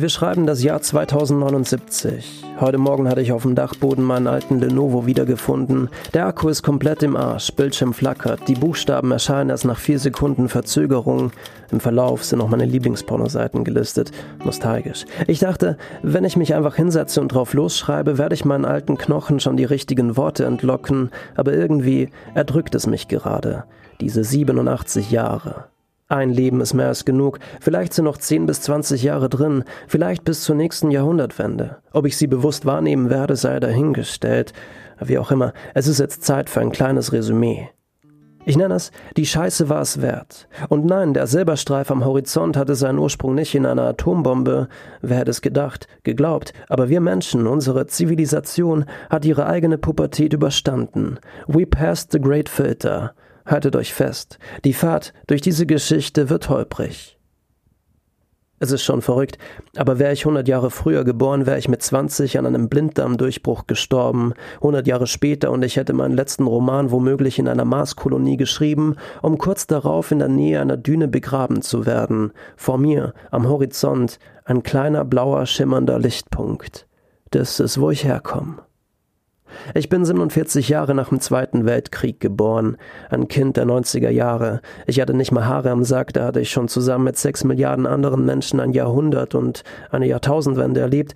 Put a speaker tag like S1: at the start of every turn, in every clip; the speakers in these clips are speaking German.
S1: Wir schreiben das Jahr 2079. Heute Morgen hatte ich auf dem Dachboden meinen alten Lenovo wiedergefunden. Der Akku ist komplett im Arsch, Bildschirm flackert, die Buchstaben erscheinen erst nach vier Sekunden Verzögerung. Im Verlauf sind auch meine Lieblingspornoseiten gelistet. Nostalgisch. Ich dachte, wenn ich mich einfach hinsetze und drauf losschreibe, werde ich meinen alten Knochen schon die richtigen Worte entlocken, aber irgendwie erdrückt es mich gerade. Diese 87 Jahre. Ein Leben ist mehr als genug. Vielleicht sind noch 10 bis 20 Jahre drin, vielleicht bis zur nächsten Jahrhundertwende. Ob ich sie bewusst wahrnehmen werde, sei dahingestellt. Wie auch immer, es ist jetzt Zeit für ein kleines Resümee. Ich nenne es, die Scheiße war es wert. Und nein, der Silberstreif am Horizont hatte seinen Ursprung nicht in einer Atombombe. Wer hätte es gedacht, geglaubt, aber wir Menschen, unsere Zivilisation, hat ihre eigene Pubertät überstanden. We passed the great filter. Haltet euch fest, die Fahrt durch diese Geschichte wird holprig. Es ist schon verrückt, aber wäre ich 100 Jahre früher geboren, wäre ich mit 20 an einem Blinddarmdurchbruch gestorben, 100 Jahre später und ich hätte meinen letzten Roman womöglich in einer Marskolonie geschrieben, um kurz darauf in der Nähe einer Düne begraben zu werden. Vor mir, am Horizont, ein kleiner blauer schimmernder Lichtpunkt. Das ist, wo ich herkomme. Ich bin 47 Jahre nach dem Zweiten Weltkrieg geboren, ein Kind der 90er Jahre. Ich hatte nicht mal Haare am Sack, da hatte ich schon zusammen mit sechs Milliarden anderen Menschen ein Jahrhundert und eine Jahrtausendwende erlebt.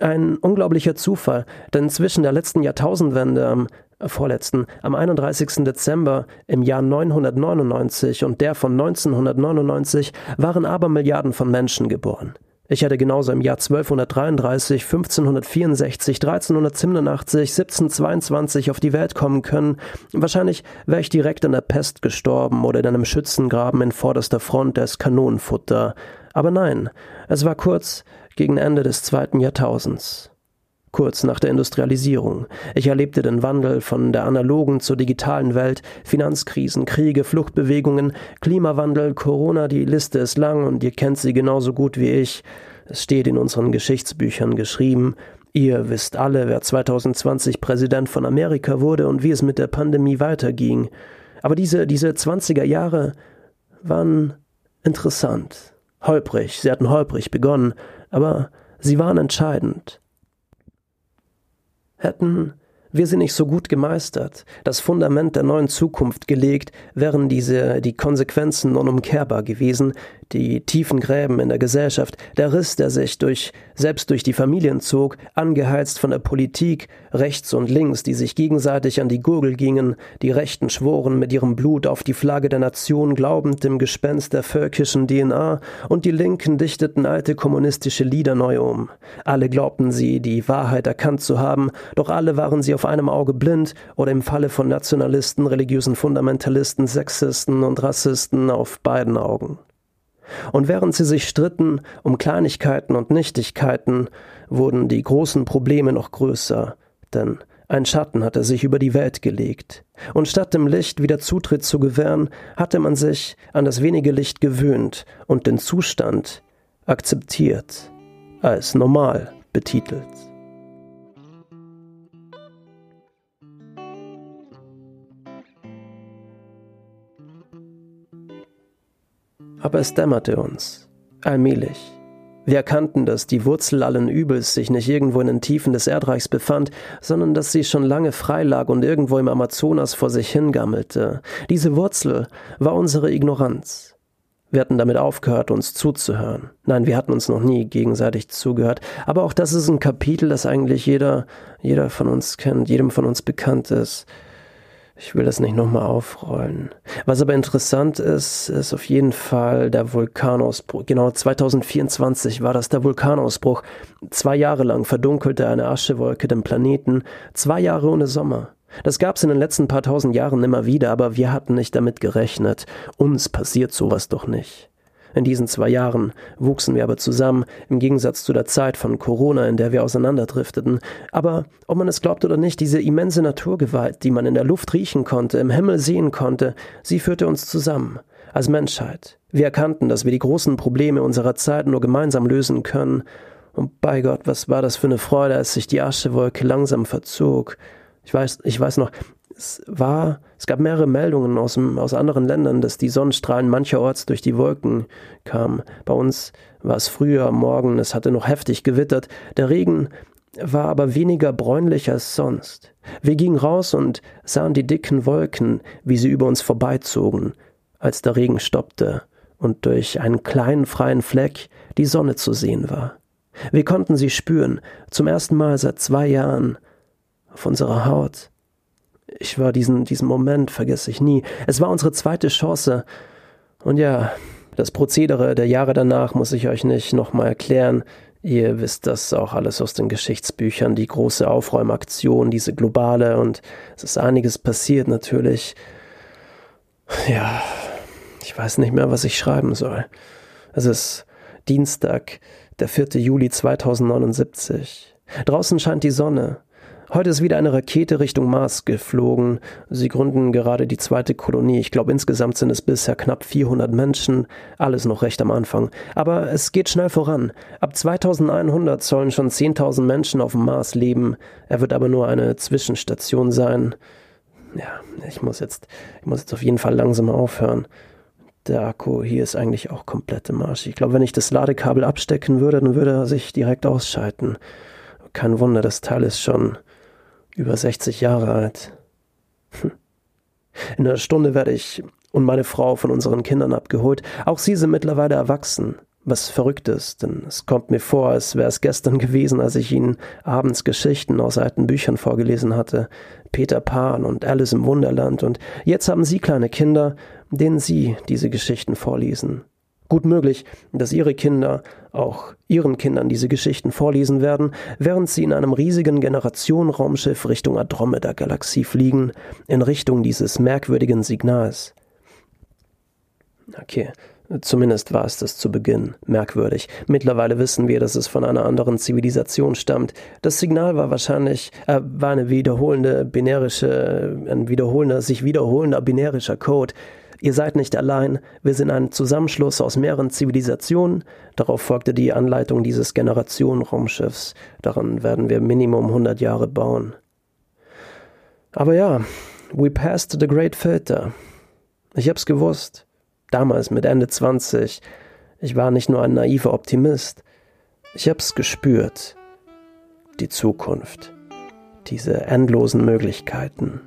S1: Ein unglaublicher Zufall, denn zwischen der letzten Jahrtausendwende am äh, vorletzten, am 31. Dezember im Jahr 999 und der von 1999 waren Abermilliarden von Menschen geboren. Ich hätte genauso im Jahr 1233, 1564, 1387, 1722 auf die Welt kommen können. Wahrscheinlich wäre ich direkt an der Pest gestorben oder in einem Schützengraben in vorderster Front des Kanonenfutter. Aber nein, es war kurz gegen Ende des zweiten Jahrtausends kurz nach der Industrialisierung. Ich erlebte den Wandel von der analogen zur digitalen Welt, Finanzkrisen, Kriege, Fluchtbewegungen, Klimawandel, Corona, die Liste ist lang und ihr kennt sie genauso gut wie ich. Es steht in unseren Geschichtsbüchern geschrieben. Ihr wisst alle, wer 2020 Präsident von Amerika wurde und wie es mit der Pandemie weiterging. Aber diese, diese 20er Jahre waren interessant. Holprig, sie hatten holprig begonnen, aber sie waren entscheidend. Hätten wir sie nicht so gut gemeistert, das Fundament der neuen Zukunft gelegt, wären diese die Konsequenzen unumkehrbar gewesen, die tiefen Gräben in der Gesellschaft, der Riss, der sich durch, selbst durch die Familien zog, angeheizt von der Politik, rechts und links, die sich gegenseitig an die Gurgel gingen, die Rechten schworen mit ihrem Blut auf die Flagge der Nation, glaubend dem Gespenst der völkischen DNA, und die Linken dichteten alte kommunistische Lieder neu um. Alle glaubten sie, die Wahrheit erkannt zu haben, doch alle waren sie auf einem Auge blind oder im Falle von Nationalisten, religiösen Fundamentalisten, Sexisten und Rassisten auf beiden Augen. Und während sie sich stritten um Kleinigkeiten und Nichtigkeiten, wurden die großen Probleme noch größer, denn ein Schatten hatte sich über die Welt gelegt, und statt dem Licht wieder Zutritt zu gewähren, hatte man sich an das wenige Licht gewöhnt und den Zustand akzeptiert, als normal betitelt. Aber es dämmerte uns. Allmählich. Wir erkannten, dass die Wurzel allen Übels sich nicht irgendwo in den Tiefen des Erdreichs befand, sondern dass sie schon lange frei lag und irgendwo im Amazonas vor sich hingammelte. Diese Wurzel war unsere Ignoranz. Wir hatten damit aufgehört, uns zuzuhören. Nein, wir hatten uns noch nie gegenseitig zugehört. Aber auch das ist ein Kapitel, das eigentlich jeder, jeder von uns kennt, jedem von uns bekannt ist. Ich will das nicht nochmal aufrollen. Was aber interessant ist, ist auf jeden Fall der Vulkanausbruch. Genau 2024 war das der Vulkanausbruch. Zwei Jahre lang verdunkelte eine Aschewolke den Planeten. Zwei Jahre ohne Sommer. Das gab's in den letzten paar tausend Jahren immer wieder, aber wir hatten nicht damit gerechnet. Uns passiert sowas doch nicht. In diesen zwei Jahren wuchsen wir aber zusammen, im Gegensatz zu der Zeit von Corona, in der wir auseinanderdrifteten. Aber ob man es glaubt oder nicht, diese immense Naturgewalt, die man in der Luft riechen konnte, im Himmel sehen konnte, sie führte uns zusammen. Als Menschheit. Wir erkannten, dass wir die großen Probleme unserer Zeit nur gemeinsam lösen können. Und bei Gott, was war das für eine Freude, als sich die Aschewolke langsam verzog. Ich weiß, ich weiß noch, Es war, es gab mehrere Meldungen aus, dem, aus anderen Ländern, dass die Sonnenstrahlen mancherorts durch die Wolken kamen. Bei uns war es früher am Morgen, es hatte noch heftig gewittert. Der Regen war aber weniger bräunlich als sonst. Wir gingen raus und sahen die dicken Wolken, wie sie über uns vorbeizogen, als der Regen stoppte und durch einen kleinen freien Fleck die Sonne zu sehen war. Wir konnten sie spüren, zum ersten Mal seit zwei Jahren, auf unserer Haut. Ich war diesen, diesen Moment, vergesse ich nie. Es war unsere zweite Chance. Und ja, das Prozedere der Jahre danach muss ich euch nicht nochmal erklären. Ihr wisst das auch alles aus den Geschichtsbüchern, die große Aufräumaktion, diese globale und es ist einiges passiert natürlich. Ja, ich weiß nicht mehr, was ich schreiben soll. Es ist Dienstag, der 4. Juli 2079. Draußen scheint die Sonne. Heute ist wieder eine Rakete Richtung Mars geflogen. Sie gründen gerade die zweite Kolonie. Ich glaube, insgesamt sind es bisher knapp 400 Menschen. Alles noch recht am Anfang. Aber es geht schnell voran. Ab 2100 sollen schon 10.000 Menschen auf dem Mars leben. Er wird aber nur eine Zwischenstation sein. Ja, ich muss jetzt, ich muss jetzt auf jeden Fall langsam aufhören. Der Akku hier ist eigentlich auch komplett im Arsch. Ich glaube, wenn ich das Ladekabel abstecken würde, dann würde er sich direkt ausschalten. Kein Wunder, das Teil ist schon über 60 Jahre alt. Hm. In einer Stunde werde ich und meine Frau von unseren Kindern abgeholt. Auch sie sind mittlerweile erwachsen, was verrückt ist, denn es kommt mir vor, als wäre es gestern gewesen, als ich ihnen abends Geschichten aus alten Büchern vorgelesen hatte. Peter Pan und Alice im Wunderland und jetzt haben sie kleine Kinder, denen sie diese Geschichten vorlesen. Gut möglich, dass ihre Kinder auch ihren Kindern diese Geschichten vorlesen werden, während sie in einem riesigen Generationenraumschiff Richtung Andromeda-Galaxie fliegen, in Richtung dieses merkwürdigen Signals. Okay, Zumindest war es das zu Beginn merkwürdig. Mittlerweile wissen wir, dass es von einer anderen Zivilisation stammt. Das Signal war wahrscheinlich äh, war eine wiederholende binärische, ein wiederholender, sich wiederholender binärischer Code, Ihr seid nicht allein, wir sind ein Zusammenschluss aus mehreren Zivilisationen. Darauf folgte die Anleitung dieses Generationenraumschiffs. Daran werden wir Minimum 100 Jahre bauen. Aber ja, we passed the great filter. Ich hab's gewusst. Damals mit Ende 20. Ich war nicht nur ein naiver Optimist. Ich hab's gespürt. Die Zukunft. Diese endlosen Möglichkeiten.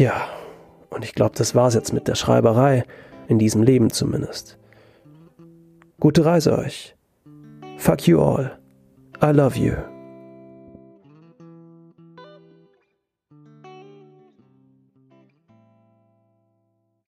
S1: Ja, und ich glaube, das war's jetzt mit der Schreiberei, in diesem Leben zumindest. Gute Reise euch. Fuck you all. I love you.